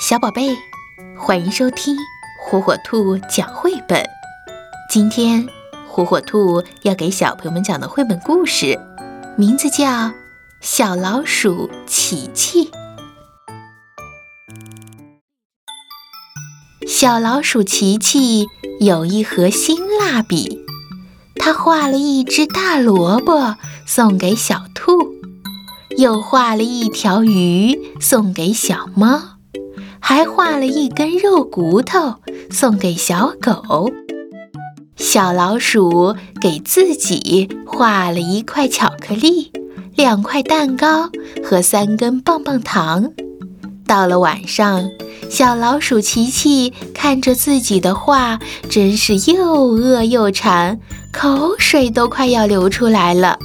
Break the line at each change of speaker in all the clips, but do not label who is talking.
小宝贝，欢迎收听火火兔讲绘本。今天，火火兔要给小朋友们讲的绘本故事，名字叫《小老鼠琪琪》。小老鼠琪琪有一盒新蜡笔，他画了一只大萝卜送给小兔。又画了一条鱼送给小猫，还画了一根肉骨头送给小狗。小老鼠给自己画了一块巧克力、两块蛋糕和三根棒棒糖。到了晚上，小老鼠琪琪看着自己的画，真是又饿又馋，口水都快要流出来了。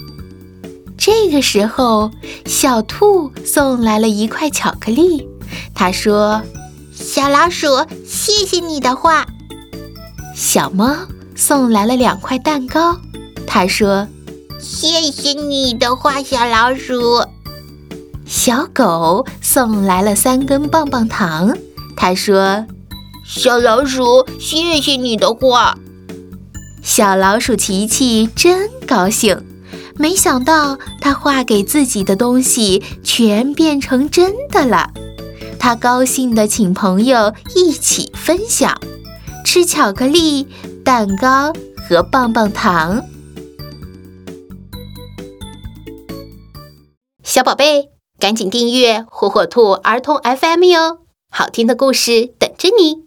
这个时候，小兔送来了一块巧克力。他说：“
小老鼠，谢谢你的画。”
小猫送来了两块蛋糕。他说：“
谢谢你的画，小老鼠。”
小狗送来了三根棒棒糖。他说：“
小老鼠，谢谢你的画。”
小老鼠琪琪真高兴。没想到他画给自己的东西全变成真的了，他高兴的请朋友一起分享，吃巧克力、蛋糕和棒棒糖。小宝贝，赶紧订阅火火兔儿童 FM 哟，好听的故事等着你。